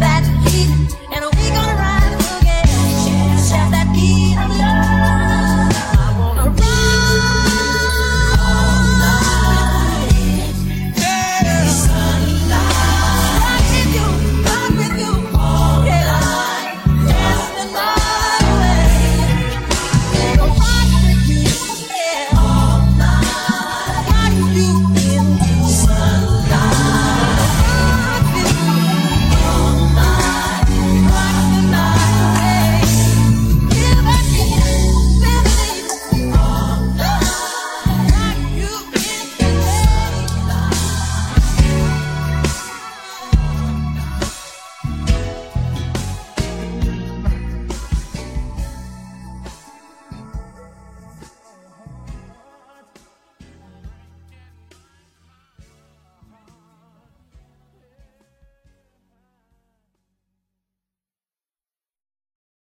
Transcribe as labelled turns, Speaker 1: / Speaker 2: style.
Speaker 1: that heat.